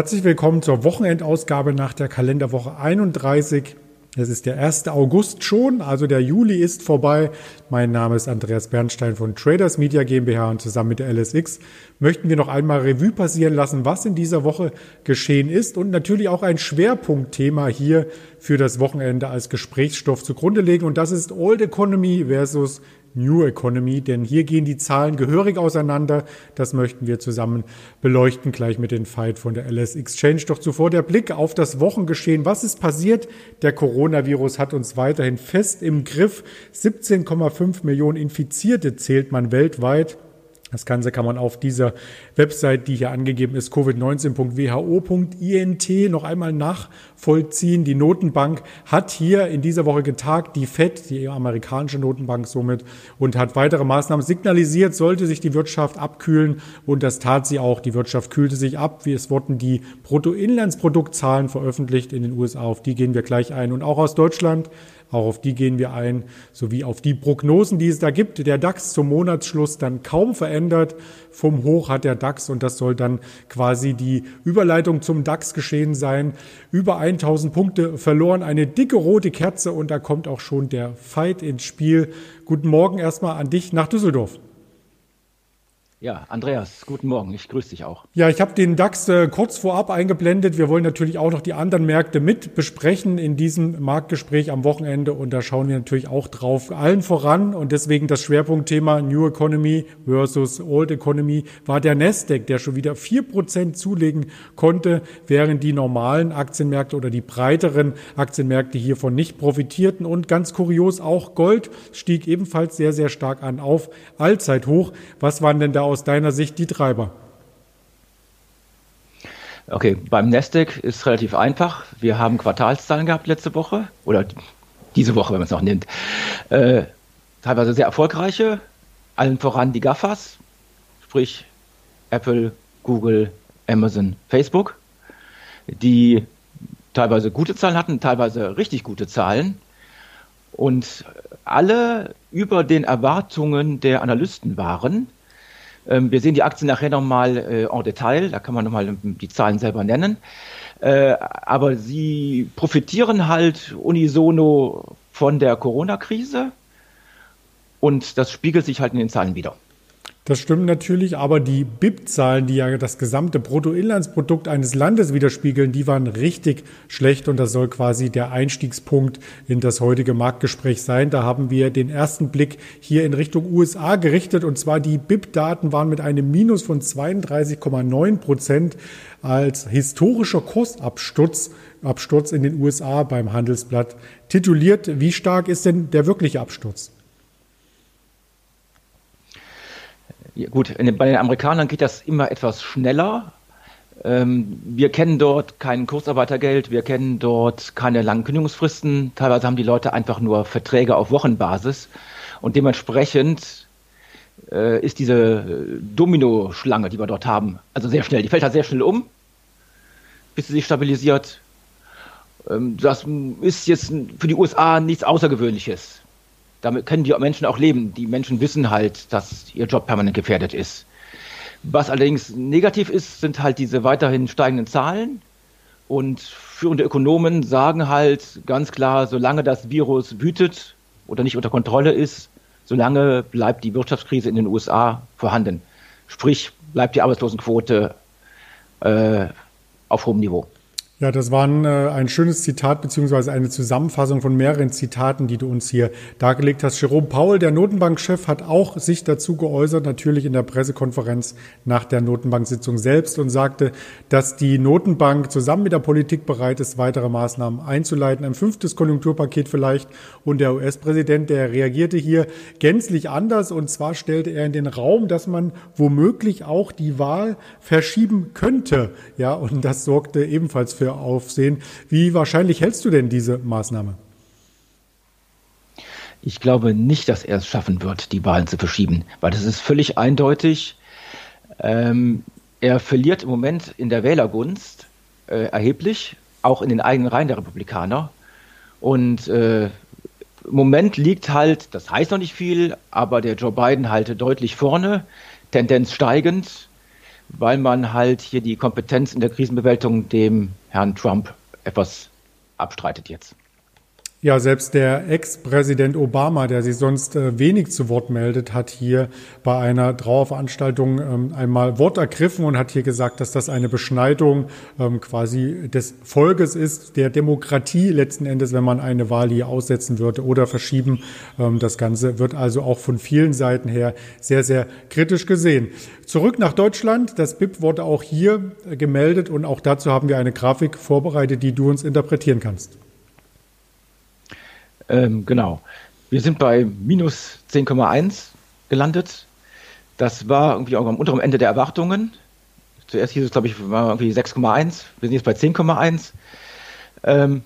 Herzlich willkommen zur Wochenendausgabe nach der Kalenderwoche 31. Es ist der 1. August schon, also der Juli ist vorbei. Mein Name ist Andreas Bernstein von Traders Media GmbH und zusammen mit der LSX möchten wir noch einmal Revue passieren lassen, was in dieser Woche geschehen ist und natürlich auch ein Schwerpunktthema hier für das Wochenende als Gesprächsstoff zugrunde legen und das ist Old Economy versus New Economy, denn hier gehen die Zahlen gehörig auseinander. Das möchten wir zusammen beleuchten, gleich mit den Fight von der LS Exchange. Doch zuvor der Blick auf das Wochengeschehen. Was ist passiert? Der Coronavirus hat uns weiterhin fest im Griff. 17,5 Millionen Infizierte zählt man weltweit. Das Ganze kann man auf dieser Website, die hier angegeben ist, covid19.who.int, noch einmal nachvollziehen. Die Notenbank hat hier in dieser Woche getagt, die FED, die amerikanische Notenbank somit, und hat weitere Maßnahmen signalisiert, sollte sich die Wirtschaft abkühlen. Und das tat sie auch. Die Wirtschaft kühlte sich ab. Es wurden die Bruttoinlandsproduktzahlen veröffentlicht in den USA. Auf die gehen wir gleich ein. Und auch aus Deutschland auch auf die gehen wir ein, sowie auf die Prognosen, die es da gibt. Der DAX zum Monatsschluss dann kaum verändert. Vom Hoch hat der DAX, und das soll dann quasi die Überleitung zum DAX geschehen sein, über 1000 Punkte verloren. Eine dicke rote Kerze und da kommt auch schon der Fight ins Spiel. Guten Morgen erstmal an dich nach Düsseldorf. Ja, Andreas, guten Morgen. Ich grüße dich auch. Ja, ich habe den DAX äh, kurz vorab eingeblendet. Wir wollen natürlich auch noch die anderen Märkte mit besprechen in diesem Marktgespräch am Wochenende und da schauen wir natürlich auch drauf. Allen voran und deswegen das Schwerpunktthema New Economy versus Old Economy war der Nasdaq, der schon wieder vier Prozent zulegen konnte, während die normalen Aktienmärkte oder die breiteren Aktienmärkte hiervon nicht profitierten. Und ganz kurios auch Gold stieg ebenfalls sehr, sehr stark an auf Allzeithoch. Was waren denn da aus deiner Sicht die Treiber? Okay, beim Nasdaq ist relativ einfach. Wir haben Quartalszahlen gehabt letzte Woche oder diese Woche, wenn man es noch nimmt. Äh, teilweise sehr erfolgreiche, allen voran die GAFAs, sprich Apple, Google, Amazon, Facebook, die teilweise gute Zahlen hatten, teilweise richtig gute Zahlen und alle über den Erwartungen der Analysten waren. Ähm, wir sehen die Aktien nachher nochmal äh, en Detail, da kann man nochmal die Zahlen selber nennen. Äh, aber sie profitieren halt unisono von der Corona-Krise und das spiegelt sich halt in den Zahlen wieder. Das stimmt natürlich, aber die BIP-Zahlen, die ja das gesamte Bruttoinlandsprodukt eines Landes widerspiegeln, die waren richtig schlecht und das soll quasi der Einstiegspunkt in das heutige Marktgespräch sein. Da haben wir den ersten Blick hier in Richtung USA gerichtet und zwar die BIP-Daten waren mit einem Minus von 32,9 Prozent als historischer Kursabsturz Absturz in den USA beim Handelsblatt tituliert. Wie stark ist denn der wirkliche Absturz? Gut, den, bei den Amerikanern geht das immer etwas schneller. Ähm, wir kennen dort kein Kurzarbeitergeld, wir kennen dort keine langen Kündigungsfristen. Teilweise haben die Leute einfach nur Verträge auf Wochenbasis und dementsprechend äh, ist diese Domino-Schlange, die wir dort haben, also sehr schnell. Die fällt halt sehr schnell um, bis sie sich stabilisiert. Ähm, das ist jetzt für die USA nichts Außergewöhnliches damit können die Menschen auch leben. Die Menschen wissen halt, dass ihr Job permanent gefährdet ist. Was allerdings negativ ist, sind halt diese weiterhin steigenden Zahlen. Und führende Ökonomen sagen halt ganz klar, solange das Virus wütet oder nicht unter Kontrolle ist, solange bleibt die Wirtschaftskrise in den USA vorhanden. Sprich, bleibt die Arbeitslosenquote äh, auf hohem Niveau. Ja, das war ein, äh, ein schönes Zitat beziehungsweise eine Zusammenfassung von mehreren Zitaten, die du uns hier dargelegt hast. Jerome Paul, der Notenbankchef, hat auch sich dazu geäußert, natürlich in der Pressekonferenz nach der Notenbanksitzung selbst und sagte, dass die Notenbank zusammen mit der Politik bereit ist, weitere Maßnahmen einzuleiten, ein fünftes Konjunkturpaket vielleicht. Und der US-Präsident, der reagierte hier gänzlich anders und zwar stellte er in den Raum, dass man womöglich auch die Wahl verschieben könnte. Ja, und das sorgte ebenfalls für Aufsehen. Wie wahrscheinlich hältst du denn diese Maßnahme? Ich glaube nicht, dass er es schaffen wird, die Wahlen zu verschieben, weil das ist völlig eindeutig. Ähm, er verliert im Moment in der Wählergunst äh, erheblich, auch in den eigenen Reihen der Republikaner. Und äh, im Moment liegt halt, das heißt noch nicht viel, aber der Joe Biden halte deutlich vorne, Tendenz steigend. Weil man halt hier die Kompetenz in der Krisenbewältigung dem Herrn Trump etwas abstreitet jetzt. Ja, selbst der Ex-Präsident Obama, der sich sonst äh, wenig zu Wort meldet, hat hier bei einer Trauerveranstaltung ähm, einmal Wort ergriffen und hat hier gesagt, dass das eine Beschneidung ähm, quasi des Volkes ist, der Demokratie letzten Endes, wenn man eine Wahl hier aussetzen würde oder verschieben. Ähm, das Ganze wird also auch von vielen Seiten her sehr, sehr kritisch gesehen. Zurück nach Deutschland. Das BIP wurde auch hier gemeldet und auch dazu haben wir eine Grafik vorbereitet, die du uns interpretieren kannst. Ähm, genau. Wir sind bei minus 10,1 gelandet. Das war irgendwie auch am unteren Ende der Erwartungen. Zuerst hieß es, glaube ich, irgendwie 6,1. Wir sind jetzt bei 10,1. Ähm,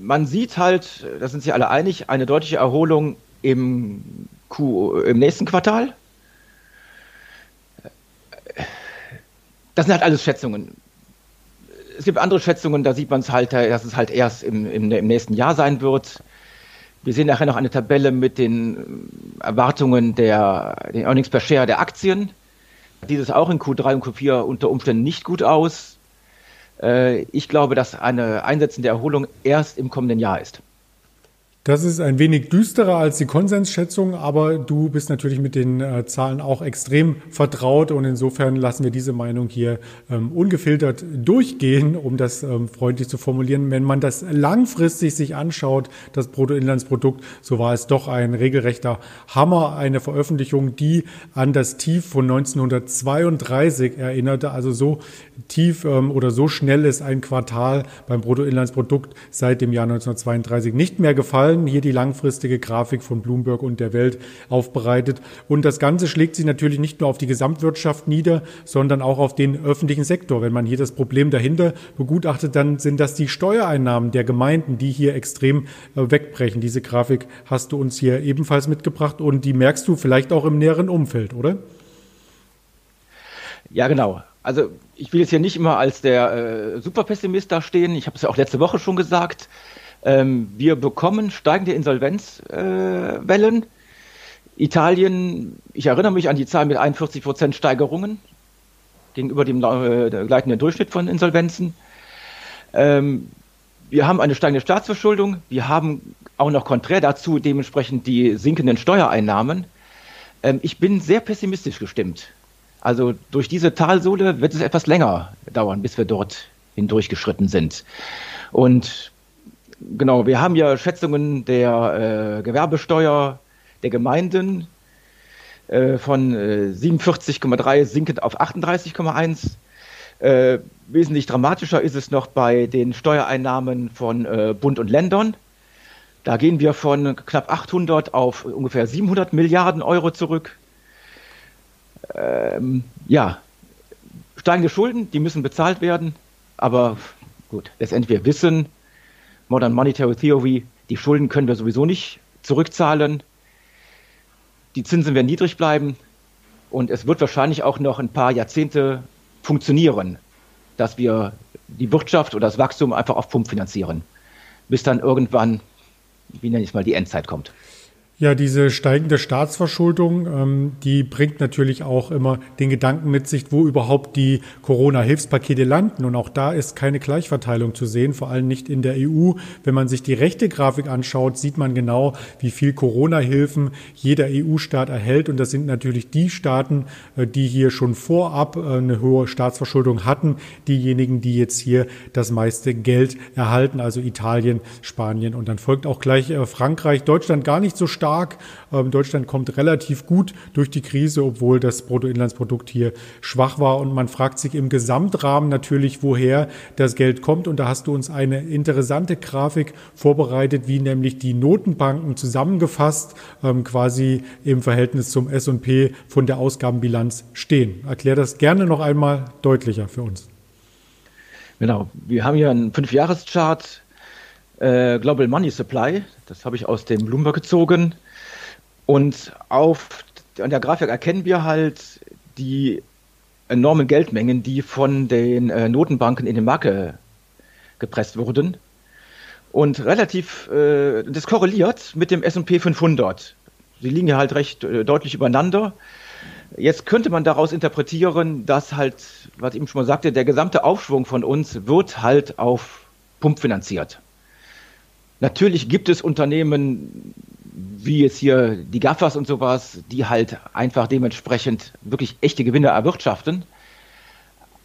man sieht halt, da sind sich alle einig, eine deutliche Erholung im, Q, im nächsten Quartal. Das sind halt alles Schätzungen. Es gibt andere Schätzungen, da sieht man es halt, dass es halt erst im, im, im nächsten Jahr sein wird. Wir sehen nachher noch eine Tabelle mit den Erwartungen der den Earnings per Share der Aktien. Dieses auch in Q3 und Q4 unter Umständen nicht gut aus. Äh, ich glaube, dass eine einsetzende Erholung erst im kommenden Jahr ist. Das ist ein wenig düsterer als die Konsensschätzung, aber du bist natürlich mit den äh, Zahlen auch extrem vertraut und insofern lassen wir diese Meinung hier ähm, ungefiltert durchgehen, um das ähm, freundlich zu formulieren. Wenn man das langfristig sich anschaut, das Bruttoinlandsprodukt, so war es doch ein regelrechter Hammer, eine Veröffentlichung, die an das Tief von 1932 erinnerte, also so tief ähm, oder so schnell ist ein Quartal beim Bruttoinlandsprodukt seit dem Jahr 1932 nicht mehr gefallen. Hier die langfristige Grafik von Bloomberg und der Welt aufbereitet. Und das Ganze schlägt sich natürlich nicht nur auf die Gesamtwirtschaft nieder, sondern auch auf den öffentlichen Sektor. Wenn man hier das Problem dahinter begutachtet, dann sind das die Steuereinnahmen der Gemeinden, die hier extrem äh, wegbrechen. Diese Grafik hast du uns hier ebenfalls mitgebracht und die merkst du vielleicht auch im näheren Umfeld, oder? Ja, genau. Also ich will jetzt hier nicht immer als der äh, Superpessimist da stehen. Ich habe es ja auch letzte Woche schon gesagt. Ähm, wir bekommen steigende Insolvenzwellen. Äh, Italien, ich erinnere mich an die Zahl mit 41 Prozent Steigerungen gegenüber dem äh, gleichenden Durchschnitt von Insolvenzen. Ähm, wir haben eine steigende Staatsverschuldung. Wir haben auch noch konträr dazu dementsprechend die sinkenden Steuereinnahmen. Ähm, ich bin sehr pessimistisch gestimmt. Also durch diese Talsohle wird es etwas länger dauern, bis wir dort hindurchgeschritten sind. Und genau, wir haben ja Schätzungen der äh, Gewerbesteuer der Gemeinden äh, von äh, 47,3 sinkend auf 38,1. Äh, wesentlich dramatischer ist es noch bei den Steuereinnahmen von äh, Bund und Ländern. Da gehen wir von knapp 800 auf ungefähr 700 Milliarden Euro zurück ähm, ja, steigende Schulden, die müssen bezahlt werden, aber gut, letztendlich wir wissen, Modern Monetary Theory, die Schulden können wir sowieso nicht zurückzahlen, die Zinsen werden niedrig bleiben und es wird wahrscheinlich auch noch ein paar Jahrzehnte funktionieren, dass wir die Wirtschaft oder das Wachstum einfach auf Pump finanzieren, bis dann irgendwann, wie nenne ich es mal, die Endzeit kommt. Ja, diese steigende Staatsverschuldung, ähm, die bringt natürlich auch immer den Gedanken mit sich, wo überhaupt die Corona-Hilfspakete landen. Und auch da ist keine Gleichverteilung zu sehen, vor allem nicht in der EU. Wenn man sich die rechte Grafik anschaut, sieht man genau, wie viel Corona-Hilfen jeder EU-Staat erhält. Und das sind natürlich die Staaten, äh, die hier schon vorab äh, eine hohe Staatsverschuldung hatten, diejenigen, die jetzt hier das meiste Geld erhalten, also Italien, Spanien. Und dann folgt auch gleich äh, Frankreich, Deutschland gar nicht so stark stark. Ähm, Deutschland kommt relativ gut durch die Krise, obwohl das Bruttoinlandsprodukt hier schwach war. Und man fragt sich im Gesamtrahmen natürlich, woher das Geld kommt. Und da hast du uns eine interessante Grafik vorbereitet, wie nämlich die Notenbanken zusammengefasst ähm, quasi im Verhältnis zum S&P von der Ausgabenbilanz stehen. Erklär das gerne noch einmal deutlicher für uns. Genau, wir haben hier einen Fünfjahreschart äh, Global Money Supply. Das habe ich aus dem Bloomberg gezogen. Und auf an der Grafik erkennen wir halt die enormen Geldmengen, die von den äh, Notenbanken in den Markt gepresst wurden. Und relativ, äh, das korreliert mit dem S&P 500. Sie liegen ja halt recht äh, deutlich übereinander. Jetzt könnte man daraus interpretieren, dass halt, was ich eben schon mal sagte, der gesamte Aufschwung von uns wird halt auf Pump finanziert. Natürlich gibt es Unternehmen, wie jetzt hier die Gaffers und sowas, die halt einfach dementsprechend wirklich echte Gewinne erwirtschaften.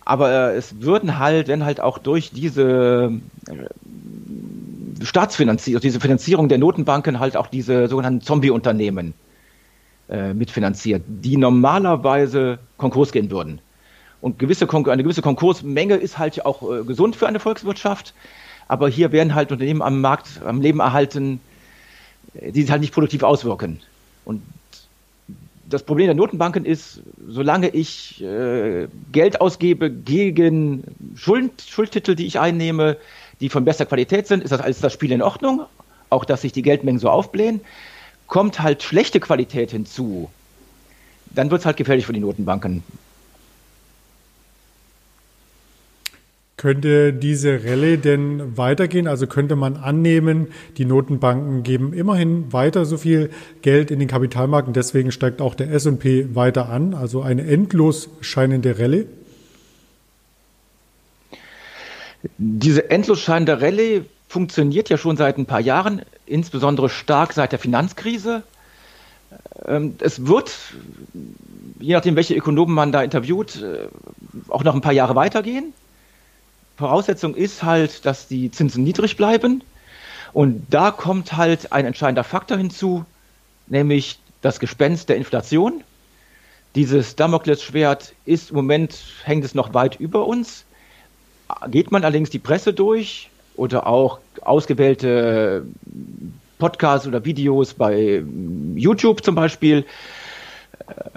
Aber es würden halt, wenn halt auch durch diese äh, Staatsfinanzierung, diese Finanzierung der Notenbanken halt auch diese sogenannten Zombie-Unternehmen äh, mitfinanziert, die normalerweise Konkurs gehen würden. Und gewisse eine gewisse Konkursmenge ist halt auch äh, gesund für eine Volkswirtschaft. Aber hier werden halt Unternehmen am Markt, am Leben erhalten, die sich halt nicht produktiv auswirken. Und das Problem der Notenbanken ist, solange ich äh, Geld ausgebe gegen Schuld, Schuldtitel, die ich einnehme, die von bester Qualität sind, ist das alles das Spiel in Ordnung. Auch, dass sich die Geldmengen so aufblähen kommt halt schlechte Qualität hinzu, dann wird es halt gefährlich für die Notenbanken. Könnte diese Rallye denn weitergehen? Also könnte man annehmen, die Notenbanken geben immerhin weiter so viel Geld in den Kapitalmarkt und deswegen steigt auch der S&P weiter an, also eine endlos scheinende Rallye? Diese endlos scheinende Rallye funktioniert ja schon seit ein paar Jahren, insbesondere stark seit der Finanzkrise. Ähm, es wird, je nachdem, welche Ökonomen man da interviewt, äh, auch noch ein paar Jahre weitergehen. Voraussetzung ist halt, dass die Zinsen niedrig bleiben. Und da kommt halt ein entscheidender Faktor hinzu, nämlich das Gespenst der Inflation. Dieses Damoklesschwert ist im Moment, hängt es noch weit über uns. Geht man allerdings die Presse durch, oder auch ausgewählte Podcasts oder Videos bei YouTube zum Beispiel,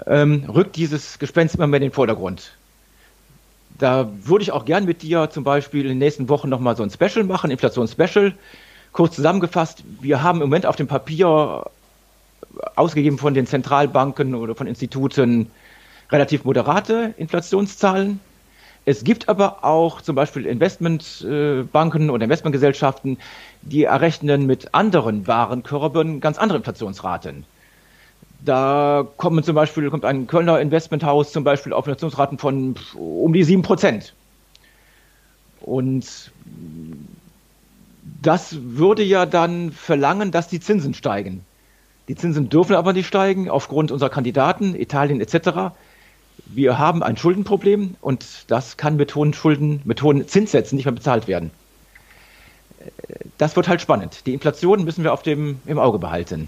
ähm, rückt dieses Gespenst immer mehr in den Vordergrund. Da würde ich auch gern mit dir zum Beispiel in den nächsten Wochen nochmal so ein Special machen, Inflation-Special. Kurz zusammengefasst, wir haben im Moment auf dem Papier ausgegeben von den Zentralbanken oder von Instituten relativ moderate Inflationszahlen. Es gibt aber auch zum Beispiel Investmentbanken oder Investmentgesellschaften, die errechnen mit anderen Warenkörben ganz andere Inflationsraten. Da kommen zum Beispiel, kommt ein Kölner Investmenthaus zum Beispiel auf Inflationsraten von um die 7 Prozent. Und das würde ja dann verlangen, dass die Zinsen steigen. Die Zinsen dürfen aber nicht steigen aufgrund unserer Kandidaten, Italien etc wir haben ein Schuldenproblem und das kann mit hohen Schulden, mit hohen Zinssätzen nicht mehr bezahlt werden. Das wird halt spannend. Die Inflation müssen wir auf dem, im Auge behalten.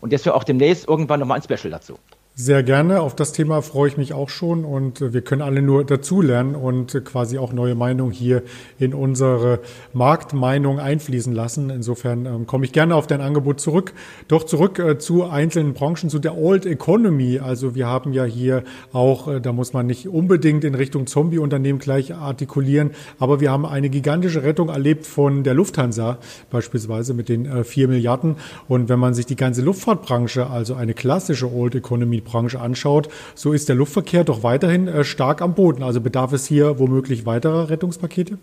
Und jetzt wir auch demnächst irgendwann nochmal ein Special dazu. Sehr gerne. Auf das Thema freue ich mich auch schon und wir können alle nur dazulernen und quasi auch neue Meinungen hier in unsere Marktmeinung einfließen lassen. Insofern ähm, komme ich gerne auf dein Angebot zurück. Doch zurück äh, zu einzelnen Branchen, zu der Old Economy. Also wir haben ja hier auch, äh, da muss man nicht unbedingt in Richtung Zombie-Unternehmen gleich artikulieren, aber wir haben eine gigantische Rettung erlebt von der Lufthansa beispielsweise mit den äh, vier Milliarden. Und wenn man sich die ganze Luftfahrtbranche, also eine klassische Old Economy Branche anschaut, so ist der Luftverkehr doch weiterhin äh, stark am Boden. Also bedarf es hier womöglich weiterer Rettungspakete?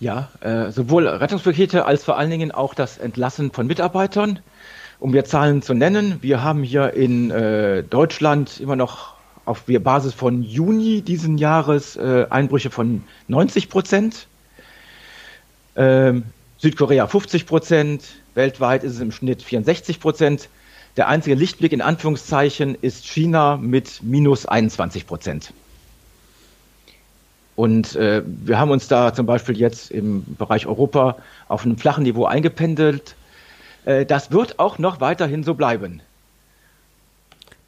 Ja, äh, sowohl Rettungspakete als vor allen Dingen auch das Entlassen von Mitarbeitern. Um wir Zahlen zu nennen, wir haben hier in äh, Deutschland immer noch auf Basis von Juni diesen Jahres äh, Einbrüche von 90 Prozent. Ähm, Südkorea 50 Prozent, weltweit ist es im Schnitt 64 Prozent. Der einzige Lichtblick in Anführungszeichen ist China mit minus 21 Prozent. Und äh, wir haben uns da zum Beispiel jetzt im Bereich Europa auf einem flachen Niveau eingependelt. Äh, das wird auch noch weiterhin so bleiben.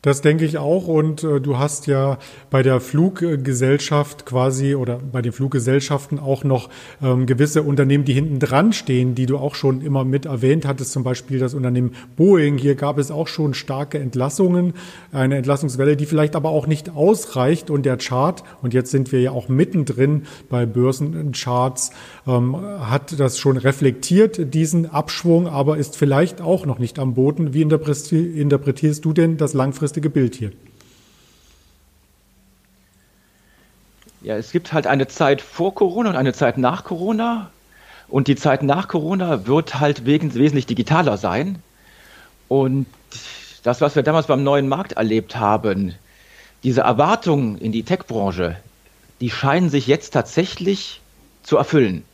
Das denke ich auch. Und äh, du hast ja bei der Fluggesellschaft quasi oder bei den Fluggesellschaften auch noch ähm, gewisse Unternehmen, die hinten dran stehen, die du auch schon immer mit erwähnt hattest, zum Beispiel das Unternehmen Boeing. Hier gab es auch schon starke Entlassungen, eine Entlassungswelle, die vielleicht aber auch nicht ausreicht. Und der Chart, und jetzt sind wir ja auch mittendrin bei Börsencharts, ähm, hat das schon reflektiert, diesen Abschwung, aber ist vielleicht auch noch nicht am Boden. Wie interpretierst du denn das langfristige langfristige Bild hier? Ja, es gibt halt eine Zeit vor Corona und eine Zeit nach Corona. Und die Zeit nach Corona wird halt wesentlich digitaler sein. Und das, was wir damals beim neuen Markt erlebt haben, diese Erwartungen in die Tech-Branche, die scheinen sich jetzt tatsächlich zu erfüllen.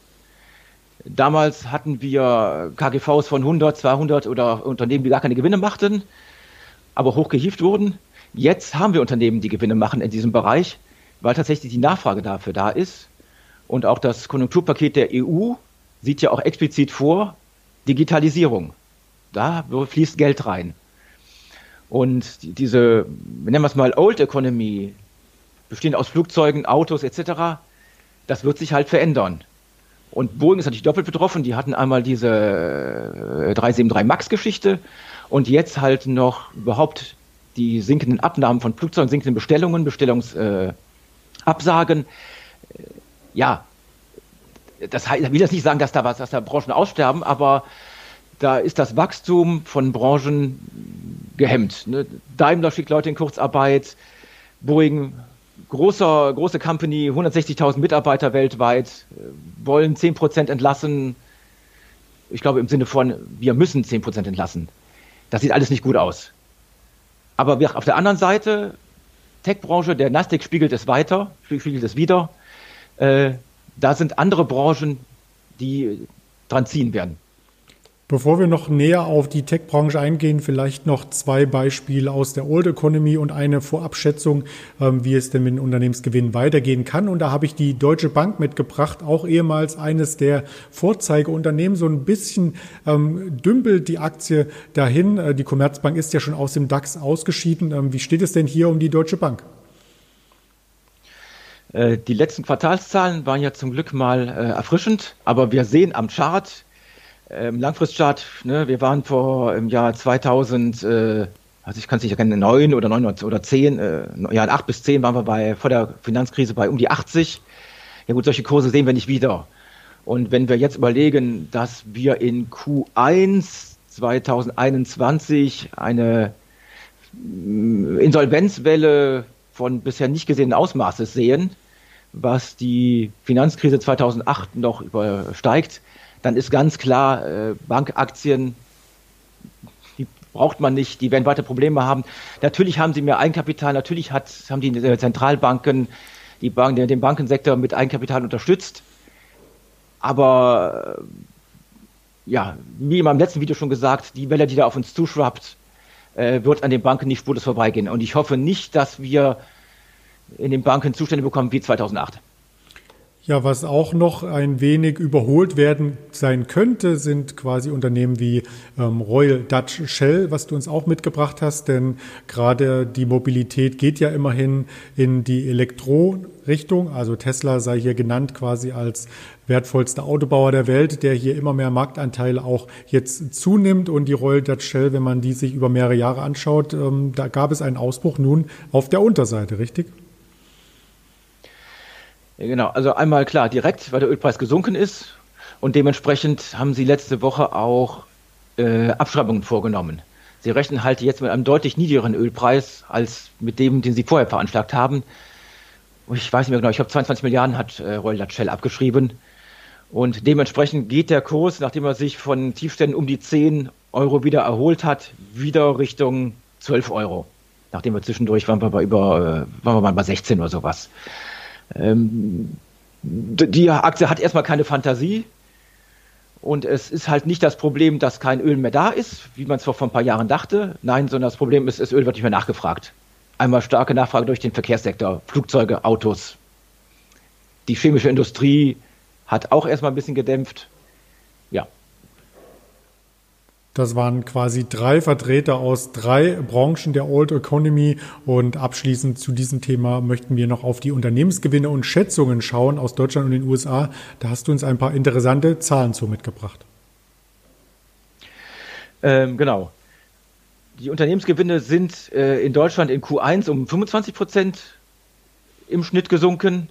Damals hatten wir KGVs von 100, 200 oder Unternehmen, die gar keine Gewinne machten, aber hochgehieft wurden. Jetzt haben wir Unternehmen, die Gewinne machen in diesem Bereich, weil tatsächlich die Nachfrage dafür da ist. Und auch das Konjunkturpaket der EU sieht ja auch explizit vor, Digitalisierung. Da fließt Geld rein. Und diese, nennen wir es mal Old Economy, bestehend aus Flugzeugen, Autos etc., das wird sich halt verändern. Und Boeing ist natürlich doppelt betroffen. Die hatten einmal diese 373 äh, MAX-Geschichte und jetzt halt noch überhaupt die sinkenden Abnahmen von Flugzeugen, sinkenden Bestellungen, Bestellungsabsagen. Äh, ja, das heißt, ich will jetzt nicht sagen, dass da was, dass da Branchen aussterben, aber da ist das Wachstum von Branchen gehemmt. Ne? Daimler schickt Leute in Kurzarbeit, Boeing großer, große Company, 160.000 Mitarbeiter weltweit, äh, wollen 10% entlassen. Ich glaube im Sinne von, wir müssen 10% entlassen. Das sieht alles nicht gut aus. Aber auf der anderen Seite, Tech-Branche, der Nasdaq spiegelt es weiter, spiegelt es wieder. Äh, da sind andere Branchen, die dran ziehen werden. Bevor wir noch näher auf die Tech-Branche eingehen, vielleicht noch zwei Beispiele aus der Old Economy und eine Vorabschätzung, ähm, wie es denn mit den Unternehmensgewinnen weitergehen kann. Und da habe ich die Deutsche Bank mitgebracht, auch ehemals eines der Vorzeigeunternehmen. So ein bisschen ähm, dümpelt die Aktie dahin. Äh, die Commerzbank ist ja schon aus dem DAX ausgeschieden. Ähm, wie steht es denn hier um die Deutsche Bank? Äh, die letzten Quartalszahlen waren ja zum Glück mal äh, erfrischend, aber wir sehen am Chart, ähm, Langfristchart, ne, wir waren vor im Jahr 2000, äh, also ich kann es nicht erkennen, 9 oder 9 oder 10, äh, ja, in 8 bis 10 waren wir bei, vor der Finanzkrise bei um die 80. Ja gut, solche Kurse sehen wir nicht wieder. Und wenn wir jetzt überlegen, dass wir in Q1 2021 eine mm, Insolvenzwelle von bisher nicht gesehenen Ausmaßes sehen, was die Finanzkrise 2008 noch übersteigt, dann ist ganz klar, äh, Bankaktien, die braucht man nicht, die werden weiter Probleme haben. Natürlich haben sie mehr Eigenkapital, natürlich hat, haben die äh, Zentralbanken die Bank, den Bankensektor mit Eigenkapital unterstützt. Aber äh, ja, wie in meinem letzten Video schon gesagt, die Welle, die da auf uns zuschwappt, äh, wird an den Banken nicht spurlos vorbeigehen. Und ich hoffe nicht, dass wir in den Banken Zustände bekommen wie 2008. Ja, was auch noch ein wenig überholt werden sein könnte, sind quasi Unternehmen wie ähm, Royal Dutch Shell, was du uns auch mitgebracht hast, denn gerade die Mobilität geht ja immerhin in die Elektro-Richtung. Also Tesla sei hier genannt quasi als wertvollster Autobauer der Welt, der hier immer mehr Marktanteile auch jetzt zunimmt. Und die Royal Dutch Shell, wenn man die sich über mehrere Jahre anschaut, ähm, da gab es einen Ausbruch nun auf der Unterseite, richtig? Genau, also einmal klar, direkt, weil der Ölpreis gesunken ist und dementsprechend haben sie letzte Woche auch äh, Abschreibungen vorgenommen. Sie rechnen halt jetzt mit einem deutlich niedrigeren Ölpreis als mit dem, den sie vorher veranschlagt haben. Ich weiß nicht mehr genau, ich glaube 22 Milliarden hat äh, Royal Dutch Shell abgeschrieben. Und dementsprechend geht der Kurs, nachdem er sich von Tiefständen um die 10 Euro wieder erholt hat, wieder Richtung 12 Euro. Nachdem wir zwischendurch waren wir bei über, äh, waren wir mal bei 16 oder sowas. Ähm, die Aktie hat erstmal keine Fantasie. Und es ist halt nicht das Problem, dass kein Öl mehr da ist, wie man es vor ein paar Jahren dachte. Nein, sondern das Problem ist, das Öl wird nicht mehr nachgefragt. Einmal starke Nachfrage durch den Verkehrssektor, Flugzeuge, Autos. Die chemische Industrie hat auch erstmal ein bisschen gedämpft. Ja, das waren quasi drei Vertreter aus drei Branchen der Old Economy. Und abschließend zu diesem Thema möchten wir noch auf die Unternehmensgewinne und Schätzungen schauen aus Deutschland und den USA. Da hast du uns ein paar interessante Zahlen zu mitgebracht. Ähm, genau. Die Unternehmensgewinne sind äh, in Deutschland in Q1 um 25 Prozent im Schnitt gesunken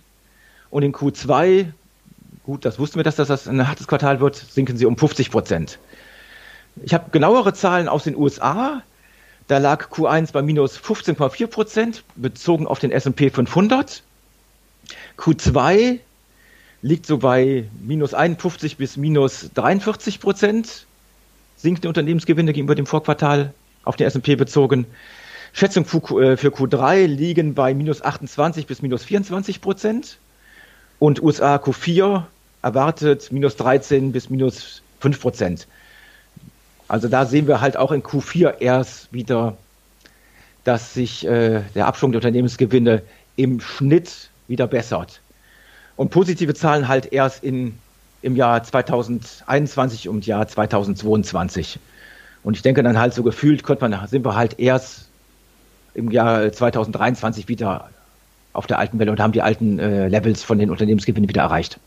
und in Q2, gut, das wussten wir, dass das ein hartes Quartal wird, sinken sie um 50 Prozent. Ich habe genauere Zahlen aus den USA. Da lag Q1 bei minus 15,4 Prozent, bezogen auf den S&P 500. Q2 liegt so bei minus 51 bis minus 43 Prozent sinkende Unternehmensgewinne gegenüber dem Vorquartal. auf den S&P bezogen. Schätzungen für Q3 liegen bei minus 28 bis minus 24 Prozent und USA Q4 erwartet minus 13 bis minus 5 Prozent. Also da sehen wir halt auch in Q4 erst wieder, dass sich äh, der Abschwung der Unternehmensgewinne im Schnitt wieder bessert. Und positive Zahlen halt erst in, im Jahr 2021 und Jahr 2022. Und ich denke dann halt so gefühlt, könnte man, sind wir halt erst im Jahr 2023 wieder auf der alten Welle und haben die alten äh, Levels von den Unternehmensgewinnen wieder erreicht.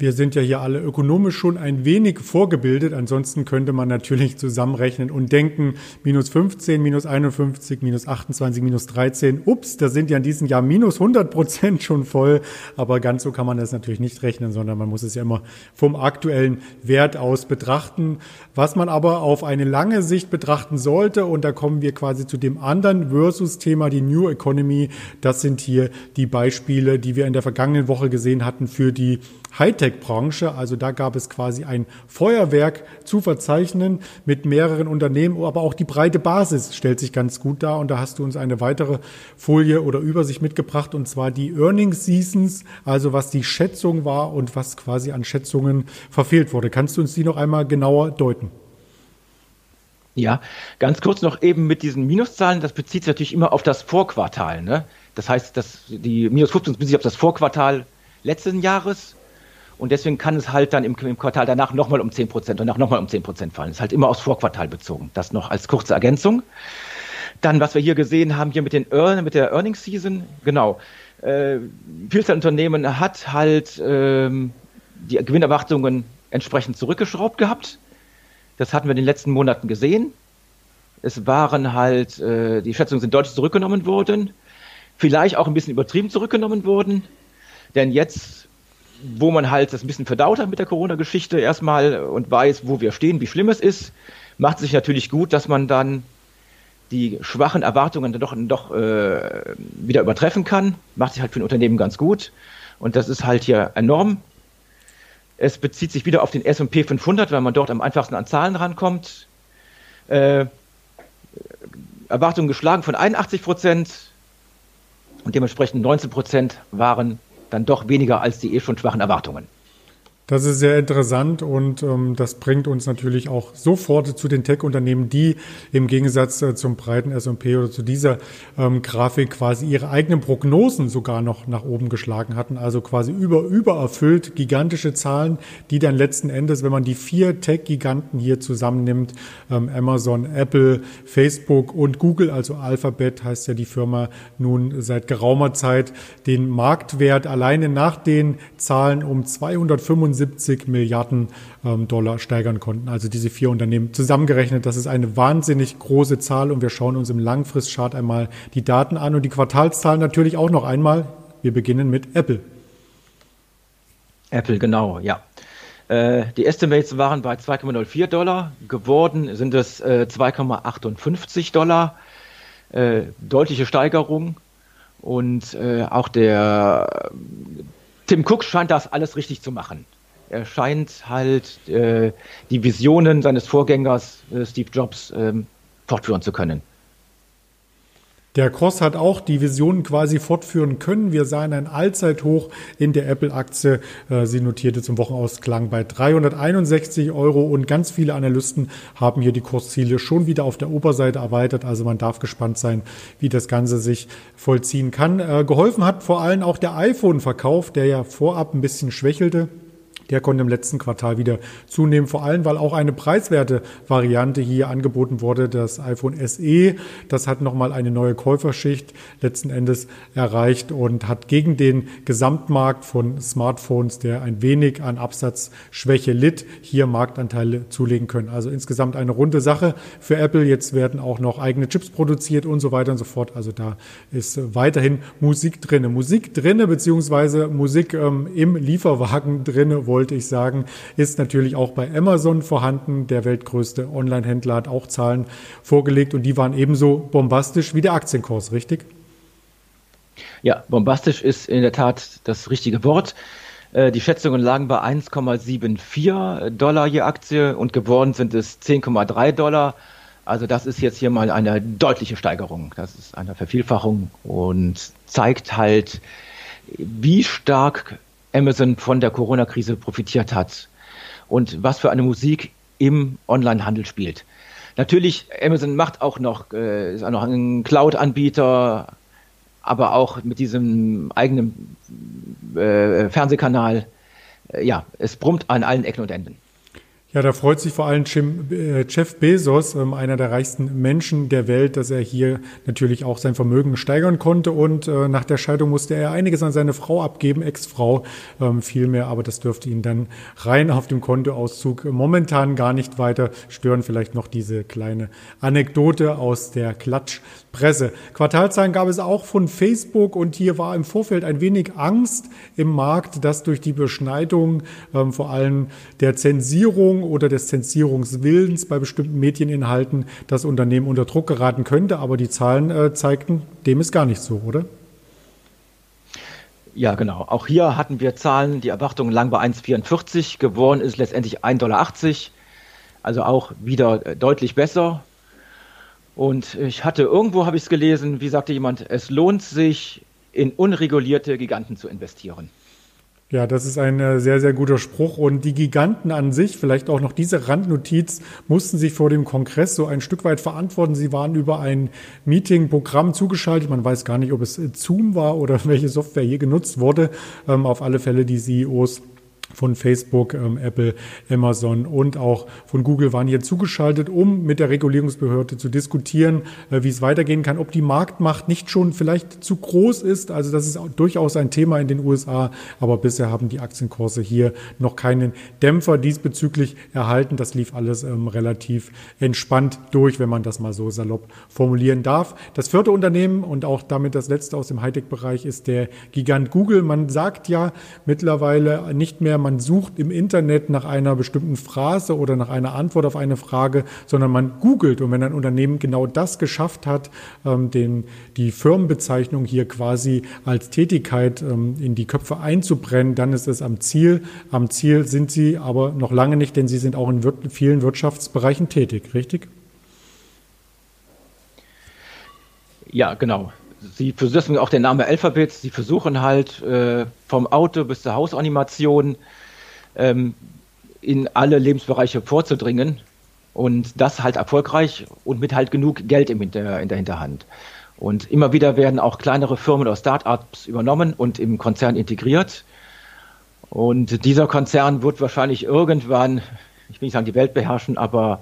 Wir sind ja hier alle ökonomisch schon ein wenig vorgebildet. Ansonsten könnte man natürlich zusammenrechnen und denken, minus 15, minus 51, minus 28, minus 13. Ups, da sind ja in diesem Jahr minus 100 Prozent schon voll. Aber ganz so kann man das natürlich nicht rechnen, sondern man muss es ja immer vom aktuellen Wert aus betrachten. Was man aber auf eine lange Sicht betrachten sollte, und da kommen wir quasi zu dem anderen Versus-Thema, die New Economy. Das sind hier die Beispiele, die wir in der vergangenen Woche gesehen hatten für die Hightech-Branche. Also da gab es quasi ein Feuerwerk zu verzeichnen mit mehreren Unternehmen, aber auch die breite Basis stellt sich ganz gut dar. Und da hast du uns eine weitere Folie oder Übersicht mitgebracht, und zwar die Earnings Seasons, also was die Schätzung war und was quasi an Schätzungen verfehlt wurde. Kannst du uns die noch einmal genauer deuten? Ja, ganz kurz noch eben mit diesen Minuszahlen, das bezieht sich natürlich immer auf das Vorquartal. Ne? Das heißt, dass die Minus 15 bezieht sich auf das Vorquartal letzten Jahres und deswegen kann es halt dann im, im Quartal danach nochmal um 10 Prozent und danach nochmal um 10 Prozent fallen. Das ist halt immer aufs Vorquartal bezogen. Das noch als kurze Ergänzung. Dann, was wir hier gesehen haben, hier mit, den mit der Earnings Season, genau. Äh, Vielzahlunternehmen hat halt ähm, die Gewinnerwartungen entsprechend zurückgeschraubt gehabt. Das hatten wir in den letzten Monaten gesehen. Es waren halt, äh, die Schätzungen sind deutlich zurückgenommen worden, vielleicht auch ein bisschen übertrieben zurückgenommen worden, denn jetzt wo man halt das ein bisschen verdaut hat mit der Corona-Geschichte erstmal und weiß, wo wir stehen, wie schlimm es ist, macht sich natürlich gut, dass man dann die schwachen Erwartungen dann doch, doch äh, wieder übertreffen kann. Macht sich halt für ein Unternehmen ganz gut. Und das ist halt hier enorm. Es bezieht sich wieder auf den S&P 500, weil man dort am einfachsten an Zahlen rankommt. Äh, Erwartungen geschlagen von 81 Prozent und dementsprechend 19 Prozent waren dann doch weniger als die eh schon schwachen Erwartungen. Das ist sehr interessant und ähm, das bringt uns natürlich auch sofort zu den Tech-Unternehmen, die im Gegensatz äh, zum breiten S&P oder zu dieser ähm, Grafik quasi ihre eigenen Prognosen sogar noch nach oben geschlagen hatten, also quasi über übererfüllt gigantische Zahlen, die dann letzten Endes, wenn man die vier Tech-Giganten hier zusammennimmt, ähm, Amazon, Apple, Facebook und Google, also Alphabet heißt ja die Firma nun seit geraumer Zeit, den Marktwert alleine nach den Zahlen um 275 75 Milliarden ähm, Dollar steigern konnten. Also diese vier Unternehmen zusammengerechnet, das ist eine wahnsinnig große Zahl und wir schauen uns im Langfristchart einmal die Daten an und die Quartalszahlen natürlich auch noch einmal. Wir beginnen mit Apple. Apple, genau, ja. Äh, die Estimates waren bei 2,04 Dollar, geworden sind es äh, 2,58 Dollar. Äh, deutliche Steigerung und äh, auch der Tim Cook scheint das alles richtig zu machen er scheint halt äh, die Visionen seines Vorgängers äh, Steve Jobs ähm, fortführen zu können. Der Cross hat auch die Visionen quasi fortführen können. Wir sahen ein Allzeithoch in der Apple-Aktie. Äh, sie notierte zum Wochenausklang bei 361 Euro und ganz viele Analysten haben hier die Kursziele schon wieder auf der Oberseite erweitert. Also man darf gespannt sein, wie das Ganze sich vollziehen kann. Äh, geholfen hat vor allem auch der iPhone-Verkauf, der ja vorab ein bisschen schwächelte. Der konnte im letzten Quartal wieder zunehmen, vor allem weil auch eine preiswerte Variante hier angeboten wurde, das iPhone SE. Das hat nochmal eine neue Käuferschicht letzten Endes erreicht und hat gegen den Gesamtmarkt von Smartphones, der ein wenig an Absatzschwäche litt, hier Marktanteile zulegen können. Also insgesamt eine runde Sache für Apple. Jetzt werden auch noch eigene Chips produziert und so weiter und so fort. Also da ist weiterhin Musik drinne. Musik drinne, beziehungsweise Musik ähm, im Lieferwagen drinne, wo wollte ich sagen, ist natürlich auch bei Amazon vorhanden. Der weltgrößte Online-Händler hat auch Zahlen vorgelegt und die waren ebenso bombastisch wie der Aktienkurs, richtig? Ja, bombastisch ist in der Tat das richtige Wort. Äh, die Schätzungen lagen bei 1,74 Dollar je Aktie und geworden sind es 10,3 Dollar. Also das ist jetzt hier mal eine deutliche Steigerung. Das ist eine Vervielfachung und zeigt halt, wie stark Amazon von der Corona-Krise profitiert hat und was für eine Musik im Online-Handel spielt. Natürlich, Amazon macht auch noch, äh, ist auch noch ein Cloud-Anbieter, aber auch mit diesem eigenen äh, Fernsehkanal. Äh, ja, es brummt an allen Ecken und Enden. Ja, da freut sich vor allem äh, Jeff Bezos, ähm, einer der reichsten Menschen der Welt, dass er hier natürlich auch sein Vermögen steigern konnte. Und äh, nach der Scheidung musste er einiges an seine Frau abgeben, Ex-Frau ähm, vielmehr. Aber das dürfte ihn dann rein auf dem Kontoauszug momentan gar nicht weiter stören. Vielleicht noch diese kleine Anekdote aus der Klatschpresse. Quartalzahlen gab es auch von Facebook und hier war im Vorfeld ein wenig Angst im Markt, dass durch die Beschneidung ähm, vor allem der Zensierung Zensierung oder des Zensierungswillens bei bestimmten Medieninhalten das Unternehmen unter Druck geraten könnte. Aber die Zahlen äh, zeigten, dem ist gar nicht so, oder? Ja, genau. Auch hier hatten wir Zahlen, die Erwartungen lagen bei 1,44, geworden ist letztendlich 1,80 Dollar. Also auch wieder äh, deutlich besser. Und ich hatte irgendwo, habe ich es gelesen, wie sagte jemand, es lohnt sich, in unregulierte Giganten zu investieren. Ja, das ist ein äh, sehr, sehr guter Spruch. Und die Giganten an sich, vielleicht auch noch diese Randnotiz, mussten sich vor dem Kongress so ein Stück weit verantworten. Sie waren über ein Meeting-Programm zugeschaltet. Man weiß gar nicht, ob es äh, Zoom war oder welche Software hier genutzt wurde. Ähm, auf alle Fälle die CEOs von Facebook, ähm, Apple, Amazon und auch von Google waren hier zugeschaltet, um mit der Regulierungsbehörde zu diskutieren, äh, wie es weitergehen kann, ob die Marktmacht nicht schon vielleicht zu groß ist. Also das ist durchaus ein Thema in den USA, aber bisher haben die Aktienkurse hier noch keinen Dämpfer diesbezüglich erhalten. Das lief alles ähm, relativ entspannt durch, wenn man das mal so salopp formulieren darf. Das vierte Unternehmen und auch damit das letzte aus dem Hightech-Bereich ist der Gigant Google. Man sagt ja mittlerweile nicht mehr, man sucht im Internet nach einer bestimmten Phrase oder nach einer Antwort auf eine Frage, sondern man googelt. Und wenn ein Unternehmen genau das geschafft hat, ähm, den, die Firmenbezeichnung hier quasi als Tätigkeit ähm, in die Köpfe einzubrennen, dann ist es am Ziel. Am Ziel sind sie aber noch lange nicht, denn sie sind auch in vielen Wirtschaftsbereichen tätig, richtig? Ja, genau. Sie versuchen auch den Namen Alphabet. Sie versuchen halt äh, vom Auto bis zur Hausanimation ähm, in alle Lebensbereiche vorzudringen und das halt erfolgreich und mit halt genug Geld im Hinter, in der Hinterhand. Und immer wieder werden auch kleinere Firmen oder Startups übernommen und im Konzern integriert. Und dieser Konzern wird wahrscheinlich irgendwann, ich will nicht sagen die Welt beherrschen, aber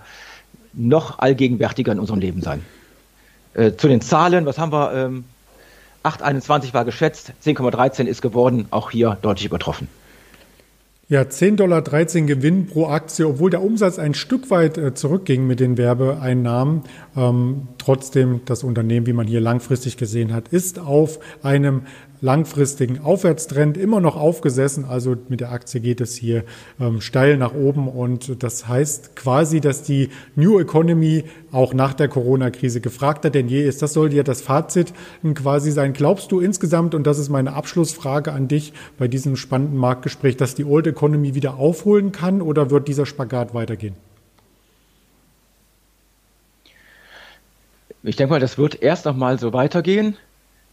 noch allgegenwärtiger in unserem Leben sein. Äh, zu den Zahlen, was haben wir? Ähm, 8,21 war geschätzt, 10,13 ist geworden, auch hier deutlich übertroffen. Ja, 10,13 Dollar Gewinn pro Aktie, obwohl der Umsatz ein Stück weit äh, zurückging mit den Werbeeinnahmen. Ähm, trotzdem, das Unternehmen, wie man hier langfristig gesehen hat, ist auf einem langfristigen Aufwärtstrend immer noch aufgesessen. Also mit der Aktie geht es hier ähm, steil nach oben und das heißt quasi, dass die New Economy auch nach der Corona-Krise gefragter denn je ist. Das sollte ja das Fazit quasi sein. Glaubst du insgesamt, und das ist meine Abschlussfrage an dich bei diesem spannenden Marktgespräch, dass die Old Economy wieder aufholen kann oder wird dieser Spagat weitergehen? Ich denke mal, das wird erst noch mal so weitergehen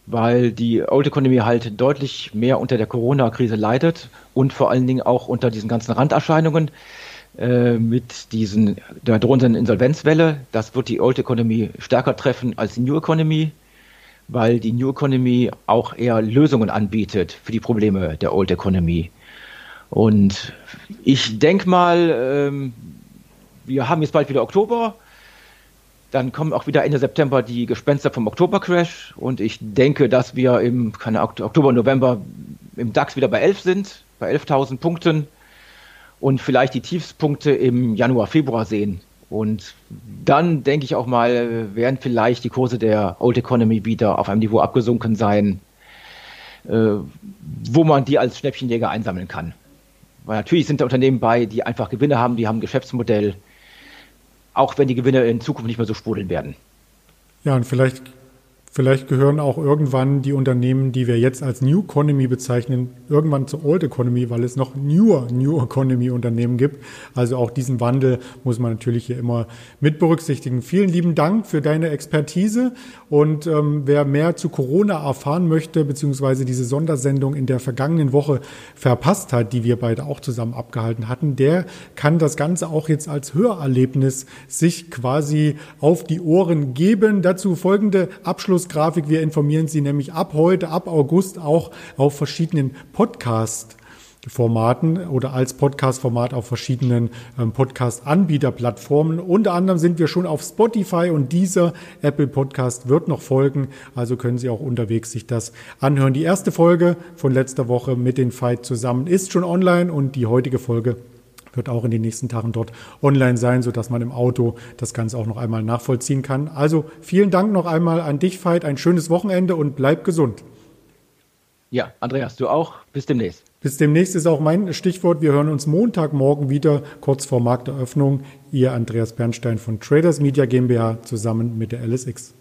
weil die Old Economy halt deutlich mehr unter der Corona-Krise leidet und vor allen Dingen auch unter diesen ganzen Randerscheinungen äh, mit diesen der drohenden Insolvenzwelle. Das wird die Old Economy stärker treffen als die New Economy, weil die New Economy auch eher Lösungen anbietet für die Probleme der Old Economy. Und ich denke mal, ähm, wir haben jetzt bald wieder Oktober dann kommen auch wieder Ende September die Gespenster vom Oktobercrash und ich denke, dass wir im keine Oktober, November im DAX wieder bei 11 sind, bei 11.000 Punkten und vielleicht die Tiefspunkte im Januar, Februar sehen. Und dann denke ich auch mal, werden vielleicht die Kurse der Old Economy wieder auf einem Niveau abgesunken sein, äh, wo man die als Schnäppchenjäger einsammeln kann. Weil natürlich sind da Unternehmen bei, die einfach Gewinne haben, die haben ein Geschäftsmodell, auch wenn die Gewinne in Zukunft nicht mehr so sprudeln werden. Ja, und vielleicht Vielleicht gehören auch irgendwann die Unternehmen, die wir jetzt als New Economy bezeichnen, irgendwann zur Old Economy, weil es noch newer New Economy Unternehmen gibt. Also auch diesen Wandel muss man natürlich hier immer mit berücksichtigen. Vielen lieben Dank für deine Expertise und ähm, wer mehr zu Corona erfahren möchte, beziehungsweise diese Sondersendung in der vergangenen Woche verpasst hat, die wir beide auch zusammen abgehalten hatten, der kann das Ganze auch jetzt als Hörerlebnis sich quasi auf die Ohren geben. Dazu folgende Abschluss Grafik. Wir informieren Sie nämlich ab heute, ab August auch auf verschiedenen Podcast Formaten oder als Podcast-Format auf verschiedenen ähm, Podcast-Anbieterplattformen. Unter anderem sind wir schon auf Spotify und dieser Apple Podcast wird noch folgen. Also können Sie auch unterwegs sich das anhören. Die erste Folge von letzter Woche mit den Fight zusammen ist schon online und die heutige Folge wird auch in den nächsten Tagen dort online sein, sodass man im Auto das Ganze auch noch einmal nachvollziehen kann. Also vielen Dank noch einmal an dich, Veit. Ein schönes Wochenende und bleib gesund. Ja, Andreas, du auch. Bis demnächst. Bis demnächst ist auch mein Stichwort. Wir hören uns Montagmorgen wieder, kurz vor Markteröffnung. Ihr Andreas Bernstein von Traders Media GmbH zusammen mit der LSX.